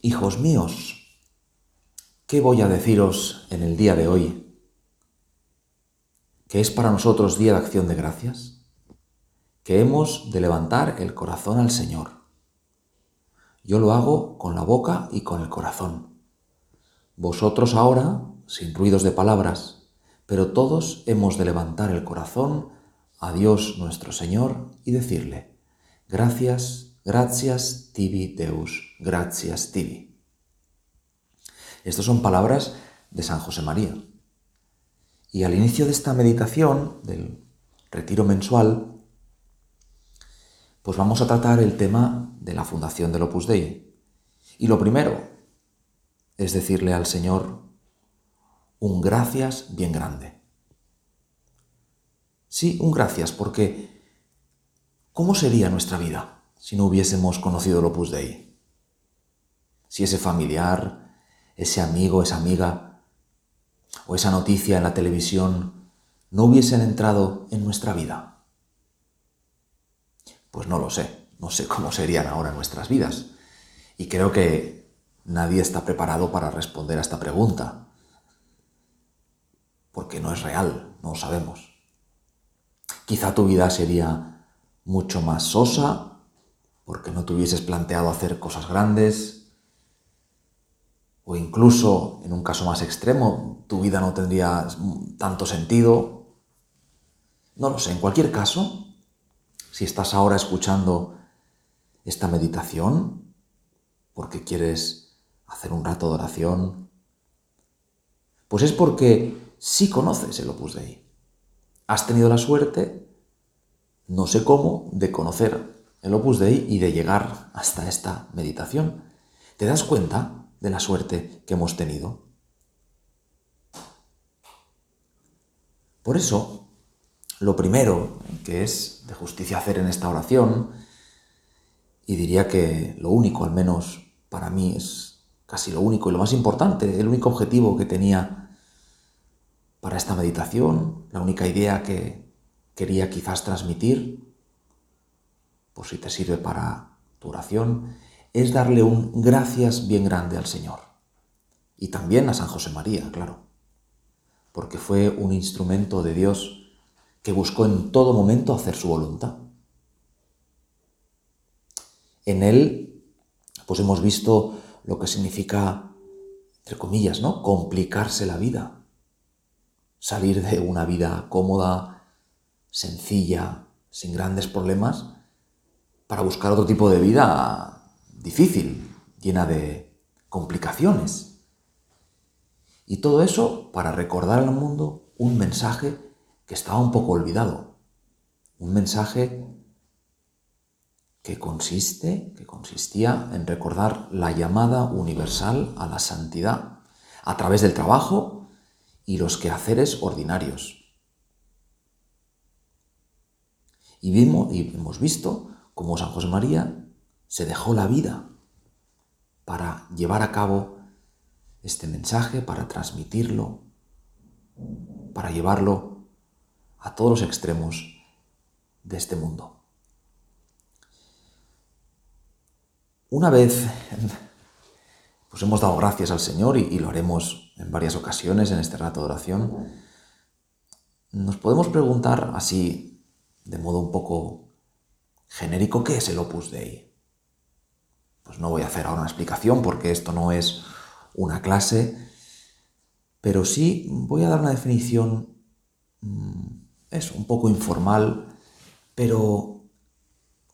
Hijos míos, ¿qué voy a deciros en el día de hoy? ¿Que es para nosotros día de acción de gracias? Que hemos de levantar el corazón al Señor. Yo lo hago con la boca y con el corazón. Vosotros ahora, sin ruidos de palabras, pero todos hemos de levantar el corazón a Dios nuestro Señor y decirle, gracias Gracias tibi Deus, gracias tibi. Estas son palabras de San José María. Y al inicio de esta meditación, del retiro mensual, pues vamos a tratar el tema de la fundación del Opus Dei. Y lo primero es decirle al Señor un gracias bien grande. Sí, un gracias, porque ¿cómo sería nuestra vida? si no hubiésemos conocido el Opus Dei? Si ese familiar, ese amigo, esa amiga o esa noticia en la televisión no hubiesen entrado en nuestra vida. Pues no lo sé, no sé cómo serían ahora nuestras vidas. Y creo que nadie está preparado para responder a esta pregunta. Porque no es real, no lo sabemos. Quizá tu vida sería mucho más sosa, porque no te hubieses planteado hacer cosas grandes, o incluso, en un caso más extremo, tu vida no tendría tanto sentido. No lo sé, en cualquier caso, si estás ahora escuchando esta meditación, porque quieres hacer un rato de oración, pues es porque sí conoces el Opus Dei. Has tenido la suerte, no sé cómo, de conocer el Opus Dei y de llegar hasta esta meditación. ¿Te das cuenta de la suerte que hemos tenido? Por eso, lo primero que es de justicia hacer en esta oración, y diría que lo único, al menos para mí, es casi lo único y lo más importante, el único objetivo que tenía para esta meditación, la única idea que quería quizás transmitir, por si te sirve para tu oración, es darle un gracias bien grande al Señor. Y también a San José María, claro, porque fue un instrumento de Dios que buscó en todo momento hacer su voluntad. En él, pues hemos visto lo que significa, entre comillas, ¿no? Complicarse la vida. Salir de una vida cómoda, sencilla, sin grandes problemas, para buscar otro tipo de vida difícil, llena de complicaciones. Y todo eso para recordar al mundo un mensaje que estaba un poco olvidado. Un mensaje que consiste, que consistía en recordar la llamada universal a la santidad a través del trabajo y los quehaceres ordinarios. Y, vimos, y hemos visto como San José María se dejó la vida para llevar a cabo este mensaje, para transmitirlo, para llevarlo a todos los extremos de este mundo. Una vez, pues hemos dado gracias al Señor y, y, lo haremos en varias ocasiones en este rato de oración, nos podemos preguntar así, de modo un poco genérico, ¿qué es el Opus Dei? Pues no voy a hacer ahora una explicación porque esto no es una clase, pero sí voy a dar una definición, mm, es un poco informal, pero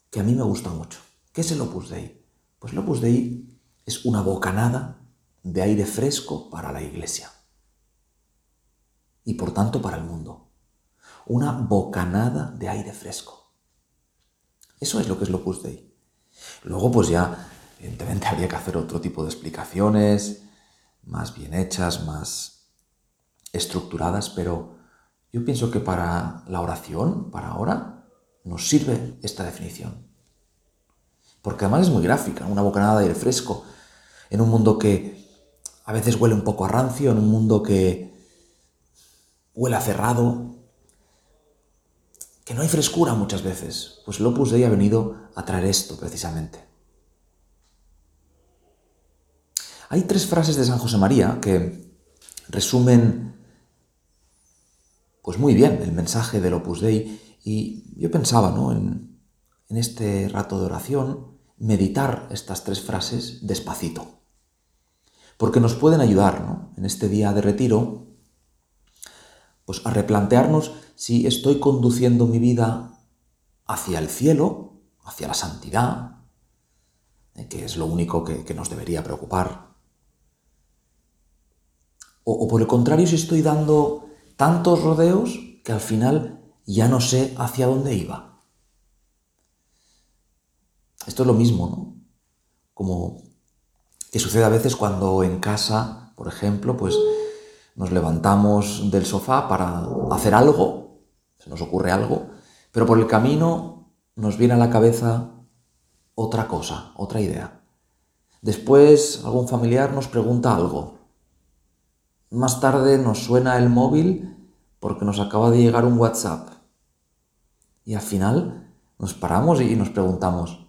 que a mí me gusta mucho. ¿Qué es el Opus Dei? Pues el Opus Dei es una bocanada de aire fresco para la iglesia y por tanto para el mundo. Una bocanada de aire fresco. Eso es lo que es Locus Dei. Luego, pues ya Evidentemente habría que hacer otro tipo de explicaciones, más bien hechas, más estructuradas, pero yo pienso que para la oración, para ahora, nos sirve esta definición. Porque además es muy gráfica, una bocanada de aire fresco, en un mundo que a veces huele un poco a rancio, en un mundo que huele a cerrado, que no hay frescura muchas veces. Pues el Opus Dei ha venido a traer esto precisamente. Hay tres frases de San José María que resumen pues muy bien el mensaje del Opus Dei y yo pensaba ¿no? en, este rato de oración meditar estas tres frases despacito, porque nos pueden ayudar ¿no? en este día de retiro pues a replantearnos si estoy conduciendo mi vida hacia el cielo, hacia la santidad, eh, que es lo único que nos debería preocupar, o, por el contrario, si estoy dando tantos rodeos que al final ya no sé hacia dónde iba. Esto es lo mismo, ¿no? Como que sucede a veces cuando en casa, por ejemplo, pues nos levantamos del sofá para hacer algo, se nos ocurre algo, pero por el camino nos viene a la cabeza otra cosa, otra idea. Después algún familiar nos pregunta algo más tarde nos suena el móvil porque nos acaba de llegar un WhatsApp. Y al final nos paramos y nos preguntamos,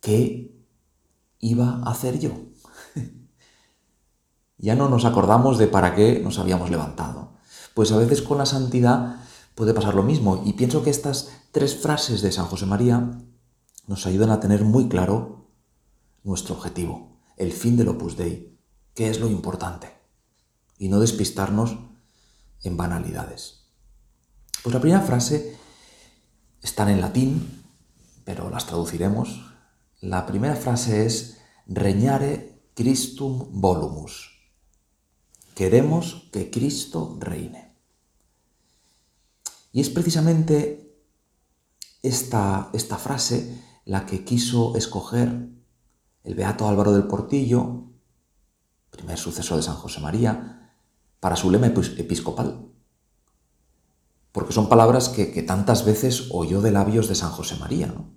¿qué iba a hacer yo? ya no nos acordamos de para qué nos habíamos levantado. Pues a veces con la santidad puede pasar lo mismo. Y pienso que estas tres frases de San José María nos ayudan a tener muy claro nuestro objetivo, el fin del Opus Dei, qué es lo importante y no despistarnos en banalidades. Pues la primera frase está en latín, pero las traduciremos. La primera frase es reñare Christum volumus. Queremos que Cristo reine. Y es precisamente esta, esta frase la que quiso escoger el beato Álvaro del Portillo primer sucesor de San José María, para su lema episcopal. Porque son palabras que, tantas veces oyó de labios de San José María, ¿no?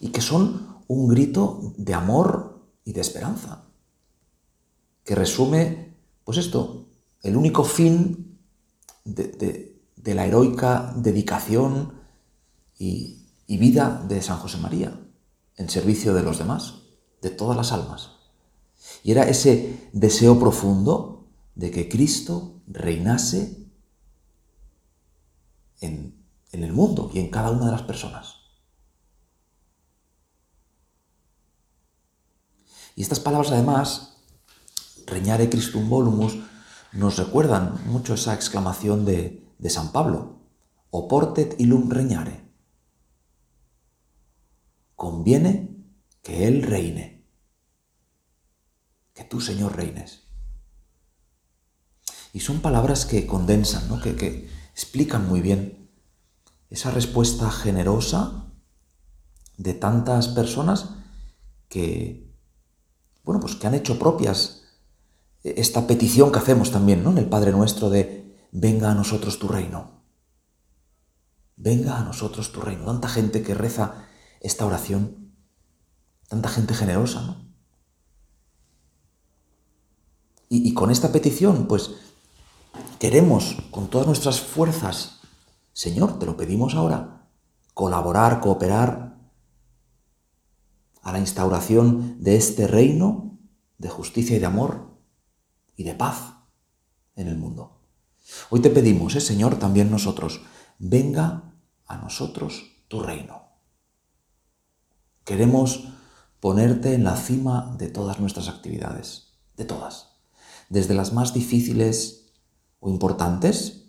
Y que son un grito de amor y de esperanza, que resume, pues esto, el único fin de, la heroica dedicación y vida de San José María, en servicio de los demás, de todas las almas. Y era ese deseo profundo de que Cristo reinase en, el mundo y en cada una de las personas. Y estas palabras además, reñare Christum volumus, nos recuerdan mucho esa exclamación de, de San Pablo, oportet illum reñare. Conviene que Él reine que tú, Señor, reines. Y son palabras que condensan, ¿no? que, que explican muy bien esa respuesta generosa de tantas personas que, bueno, pues que han hecho propias esta petición que hacemos también, ¿no? En el Padre Nuestro de venga a nosotros tu reino. Venga a nosotros tu reino. Tanta gente que reza esta oración, tanta gente generosa, ¿no? Y, con esta petición, pues queremos con todas nuestras fuerzas, Señor, te lo pedimos ahora, colaborar, cooperar a la instauración de este reino de justicia y de amor y de paz en el mundo. Hoy te pedimos, ¿eh, Señor, también nosotros, venga a nosotros tu reino. Queremos ponerte en la cima de todas nuestras actividades, de todas desde las más difíciles o importantes,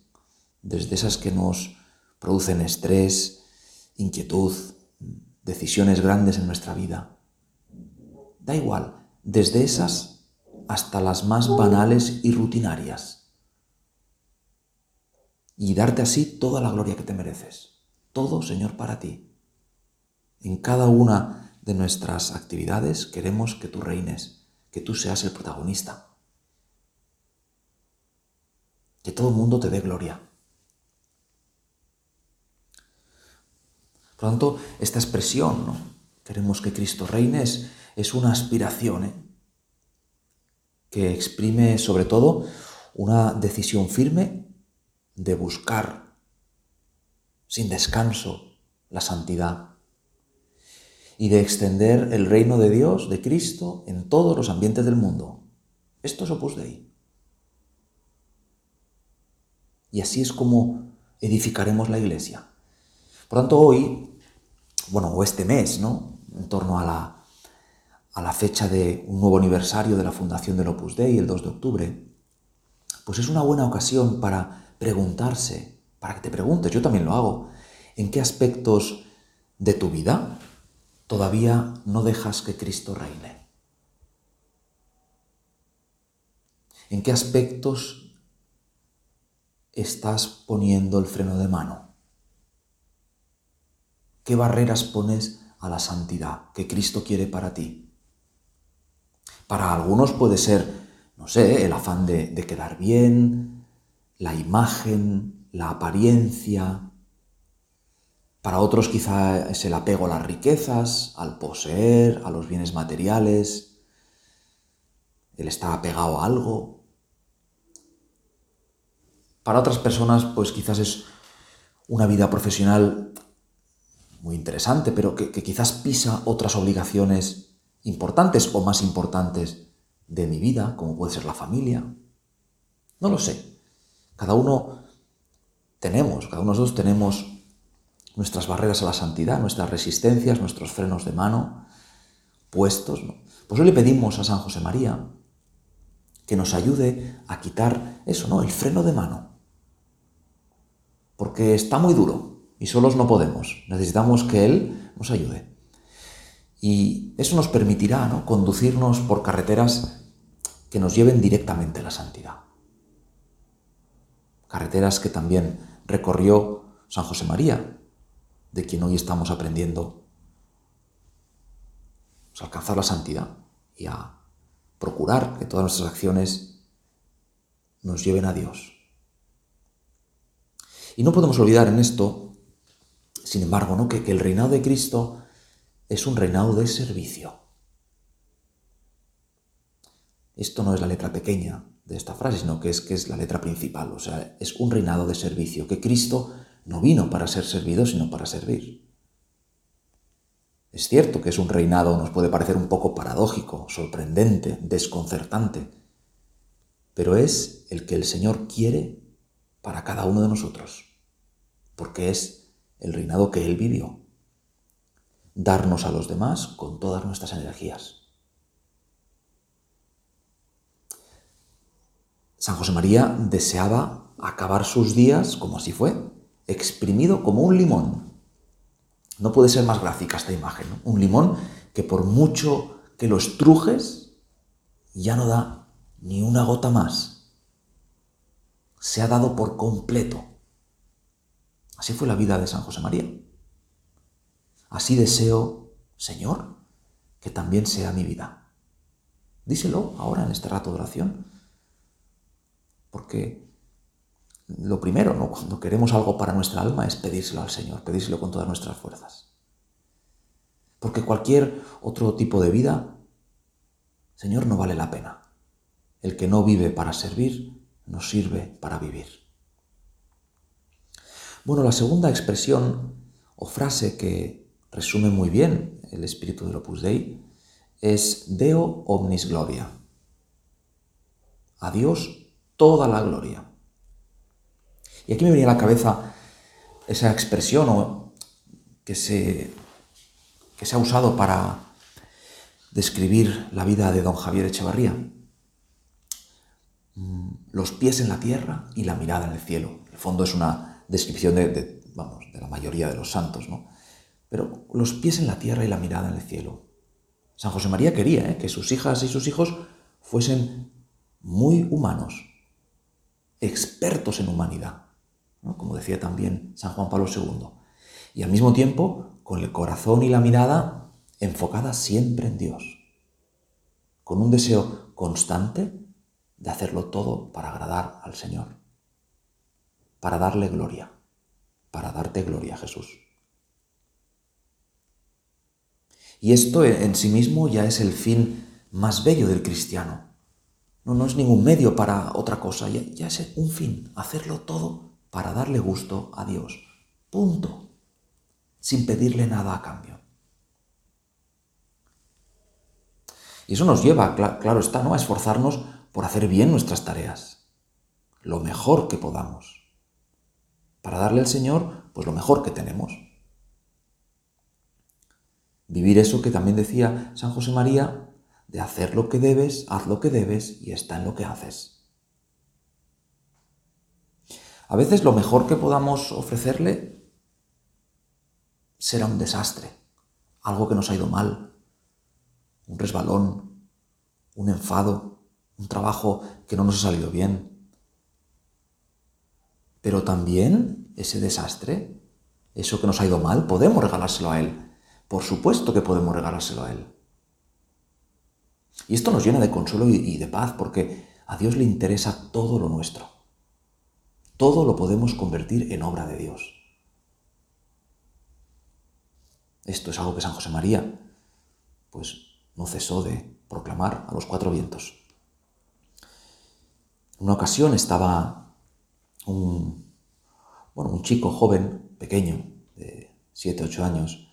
desde esas que nos producen estrés, inquietud, decisiones grandes en nuestra vida. Da igual, desde esas hasta las más banales y rutinarias. Y darte así toda la gloria que te mereces. Todo, Señor, para ti. En cada una de nuestras actividades queremos que tú reines, que tú seas el protagonista. Que todo el mundo te dé gloria. Por lo tanto, esta expresión, queremos que Cristo reine, es, una aspiración ¿eh? que exprime sobre todo una decisión firme de buscar sin descanso la santidad y de extender el reino de Dios, de Cristo, en todos los ambientes del mundo. Esto es Opus Dei. Y así es como edificaremos la iglesia. Por tanto, hoy, bueno, o este mes, ¿no? En torno a la, a la fecha de un nuevo aniversario de la fundación del Opus Dei, el 2 de octubre, pues es una buena ocasión para preguntarse, para que te preguntes, yo también lo hago, ¿en qué aspectos de tu vida todavía no dejas que Cristo reine? ¿En qué aspectos estás poniendo el freno de mano? ¿Qué barreras pones a la santidad que Cristo quiere para ti? Para algunos puede ser, no sé, el afán de, quedar bien, la imagen, la apariencia. Para otros quizá es el apego a las riquezas, al poseer, a los bienes materiales. Él está apegado a algo. Para otras personas, pues quizás es una vida profesional muy interesante, pero que, quizás pisa otras obligaciones importantes o más importantes de mi vida, como puede ser la familia. No lo sé. Cada uno tenemos, cada uno de nosotros tenemos nuestras barreras a la santidad, nuestras resistencias, nuestros frenos de mano puestos. Pues hoy le pedimos a San José María que nos ayude a quitar eso, ¿no? El freno de mano. Porque está muy duro, y solos no podemos. Necesitamos que Él nos ayude. Y eso nos permitirá ¿no? conducirnos por carreteras que nos lleven directamente a la santidad. Carreteras que también recorrió San José María, de quien hoy estamos aprendiendo a alcanzar la santidad y a procurar que todas nuestras acciones nos lleven a Dios. Y no podemos olvidar en esto sin embargo, ¿no? que, el reinado de Cristo es un reinado de servicio. Esto no es la letra pequeña de esta frase, sino que es, que es la letra principal. O sea, es un reinado de servicio, que Cristo no vino para ser servido, sino para servir. Es cierto que es un reinado, nos puede parecer un poco paradójico, sorprendente, desconcertante, pero es el que el Señor quiere para cada uno de nosotros, porque es el reinado que Él vivió. Darnos a los demás con todas nuestras energías. San José María deseaba acabar sus días, como así fue, exprimido como un limón. No puede ser más gráfica esta imagen. Un limón que por mucho que lo estrujes, ya no da ni una gota más. Se ha dado por completo Así fue la vida de San José María. Así deseo, Señor, que también sea mi vida. Díselo ahora en este rato de oración. Porque lo primero, ¿no? cuando queremos algo para nuestra alma, es pedírselo al Señor, pedírselo con todas nuestras fuerzas. Porque cualquier otro tipo de vida, Señor, no vale la pena. El que no vive para servir, no sirve para vivir. Bueno, la segunda expresión o frase que resume muy bien el espíritu del Opus Dei es Deo omnis gloria. A Dios toda la gloria. Y aquí me venía a la cabeza esa expresión que se, que se ha usado para describir la vida de don Javier Echevarría. Mm, los pies en la tierra y la mirada en el cielo. En el fondo es una descripción de, vamos, de la mayoría de los santos, ¿no? Pero los pies en la tierra y la mirada en el cielo. San José María quería ¿eh? que sus hijas y sus hijos fuesen muy humanos, expertos en humanidad, como decía también San Juan Pablo II, y al mismo tiempo con el corazón y la mirada enfocada siempre en Dios, con un deseo constante de hacerlo todo para agradar al Señor, para darle gloria, para darte gloria, Jesús. Y esto en sí mismo ya es el fin más bello del cristiano. No, es ningún medio para otra cosa, ya, ya es un fin, hacerlo todo para darle gusto a Dios. Punto. Sin pedirle nada a cambio. Y eso nos lleva, claro está, ¿no? a esforzarnos por hacer bien nuestras tareas, lo mejor que podamos, para darle al Señor pues lo mejor que tenemos. Vivir eso que también decía San José María, de hacer lo que debes, haz lo que debes y está en lo que haces. A veces lo mejor que podamos ofrecerle será un desastre, algo que nos ha ido mal, un resbalón, un enfado, un trabajo que no nos ha salido bien. Pero también ese desastre, eso que nos ha ido mal, podemos regalárselo a Él. Por supuesto que podemos regalárselo a Él. Y esto nos llena de consuelo y de paz porque a Dios le interesa todo lo nuestro. Todo lo podemos convertir en obra de Dios. Esto es algo que San José María pues no cesó de proclamar a los cuatro vientos. En una ocasión estaba un, bueno, un chico joven, pequeño, de 7, 8 años,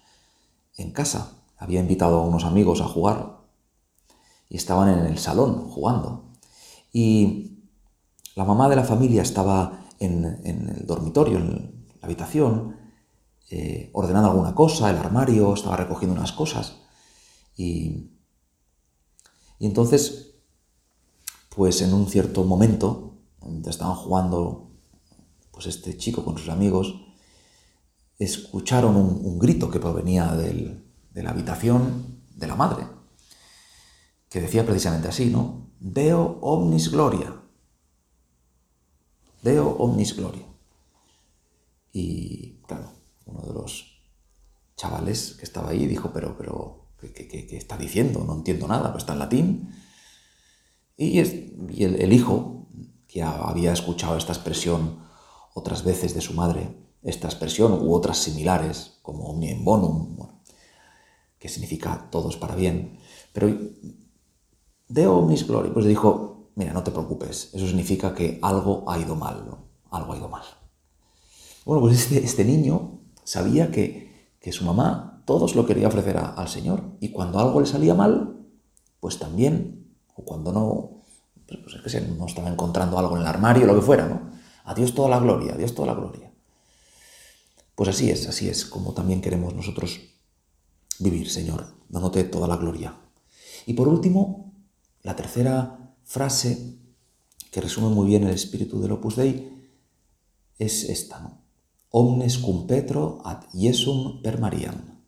en casa. Había invitado a unos amigos a jugar y estaban en el salón jugando. Y la mamá de la familia estaba en, el dormitorio, en la habitación, eh, ordenando alguna cosa, el armario, estaba recogiendo unas cosas. Y, y entonces pues en un cierto momento, estaban jugando pues este chico con sus amigos, escucharon un, grito que provenía de la habitación de la madre, que decía precisamente así, ¿no? Deo omnis gloria. Deo omnis gloria. Y claro, uno de los chavales que estaba ahí dijo, pero, pero, ¿qué, está diciendo? No entiendo nada, pues está en latín. Y, el, hijo, que había escuchado esta expresión otras veces de su madre, esta expresión u otras similares, como omni en bonum, que significa todos para bien, pero deo omnis gloria, pues dijo, mira, no te preocupes, eso significa que algo ha ido mal, ¿no? algo ha ido mal. Bueno, pues este, este niño sabía que, que, su mamá todos lo quería ofrecer al Señor y cuando algo le salía mal, pues también o cuando no, pues, pues, es que se, no estaba encontrando algo en el armario, lo que fuera, ¿no? A Dios toda la gloria, a Dios toda la gloria. Pues así es, así es como también queremos nosotros vivir, Señor, dándote toda la gloria. Y por último, la tercera frase que resume muy bien el espíritu del Opus Dei es esta, ¿no? Omnes cum Petro ad Iesum per Mariam.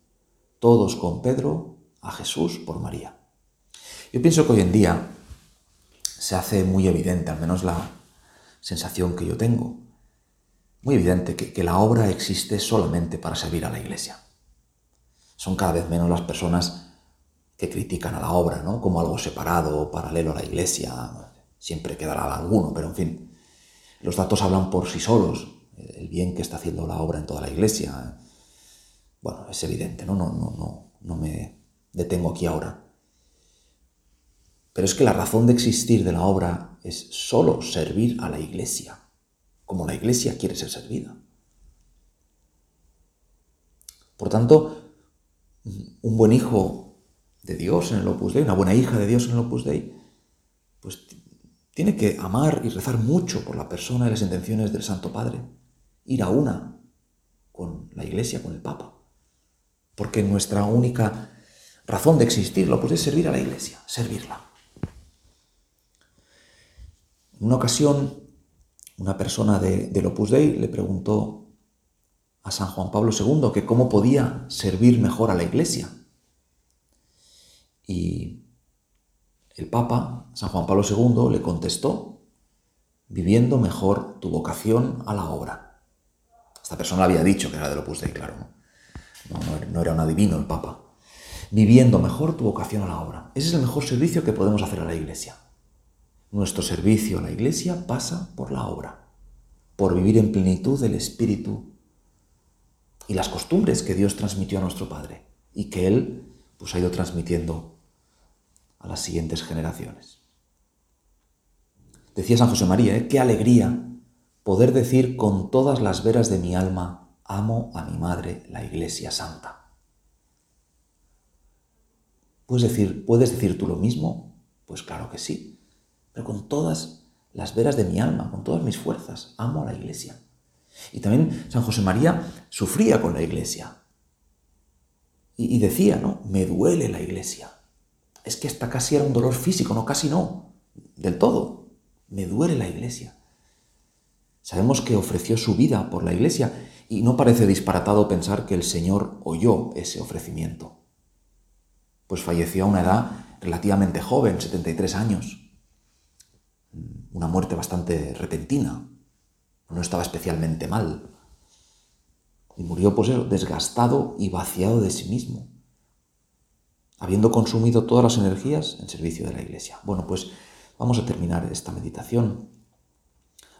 Todos con Pedro a Jesús por María. Yo pienso que hoy en día se hace muy evidente, al menos la sensación que yo tengo, muy evidente que, la obra existe solamente para servir a la iglesia. Son cada vez menos las personas que critican a la obra, ¿no? Como algo separado o paralelo a la iglesia. Siempre quedará alguno, pero en fin. Los datos hablan por sí solos. El bien que está haciendo la obra en toda la iglesia. Bueno, es evidente, ¿no? No, no, no, no me detengo aquí ahora. Pero es que la razón de existir de la obra es solo servir a la iglesia, como la iglesia quiere ser servida. Por tanto, un buen hijo de Dios en el Opus Dei, una buena hija de Dios en el Opus Dei, pues tiene que amar y rezar mucho por la persona y las intenciones del Santo Padre, ir a una con la iglesia, con el Papa. Porque nuestra única razón de existir, lo es servir a la iglesia, servirla. En una ocasión, una persona de, del Opus Dei le preguntó a San Juan Pablo II que cómo podía servir mejor a la Iglesia. Y el Papa, San Juan Pablo II, le contestó, viviendo mejor tu vocación a la obra. Esta persona había dicho que era del Opus Dei, claro. No, no era un adivino el Papa. Viviendo mejor tu vocación a la obra. Ese es el mejor servicio que podemos hacer a la Iglesia. Nuestro servicio a la Iglesia pasa por la obra, por vivir en plenitud el Espíritu y las costumbres que Dios transmitió a nuestro Padre y que Él pues, ha ido transmitiendo a las siguientes generaciones. Decía San José María, ¿eh? qué alegría poder decir con todas las veras de mi alma, amo a mi madre, la Iglesia Santa. ¿Puedes decir, ¿Puedes decir tú lo mismo? Pues claro que sí, pero con todas las veras de mi alma, con todas mis fuerzas, amo a la Iglesia. Y también San José María sufría con la Iglesia. Y, decía, ¿no? Me duele la Iglesia. Es que hasta casi era un dolor físico, no, casi no, del todo me duele la iglesia. Sabemos que ofreció su vida por la iglesia y no parece disparatado pensar que el Señor oyó ese ofrecimiento. Pues falleció a una edad relativamente joven, 73 años. Una muerte bastante repentina. No estaba especialmente mal. Y murió pues desgastado y vaciado de sí mismo, habiendo consumido todas las energías en servicio de la iglesia. Bueno, pues Vamos a terminar esta meditación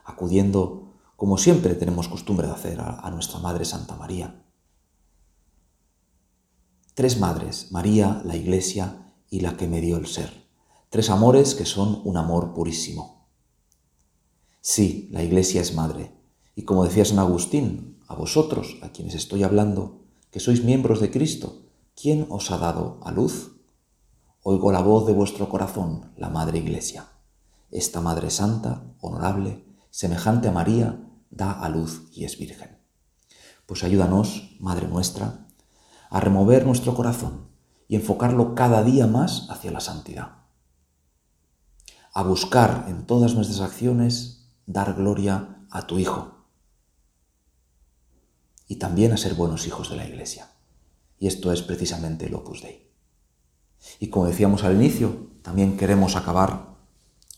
acudiendo, como siempre tenemos costumbre de hacer, a, nuestra Madre Santa María. Tres madres, María, la Iglesia y la que me dio el ser. Tres amores que son un amor purísimo. Sí, la Iglesia es madre. Y como decía San Agustín, a vosotros, a quienes estoy hablando, que sois miembros de Cristo, ¿quién os ha dado a luz? Oigo la voz de vuestro corazón, la Madre Iglesia. Esta Madre Santa, honorable, semejante a María, da a luz y es virgen. Pues ayúdanos, Madre nuestra, a remover nuestro corazón y enfocarlo cada día más hacia la santidad. A buscar en todas nuestras acciones dar gloria a tu Hijo. Y también a ser buenos hijos de la Iglesia. Y esto es precisamente el Opus Dei. Y como decíamos al inicio, también queremos acabar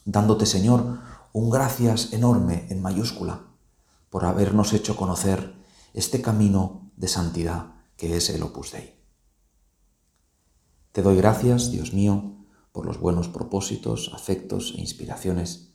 dándote, Señor, un gracias enorme en mayúscula por habernos hecho conocer este camino de santidad que es el Opus Dei. Te doy gracias, Dios mío, por los buenos propósitos, afectos e inspiraciones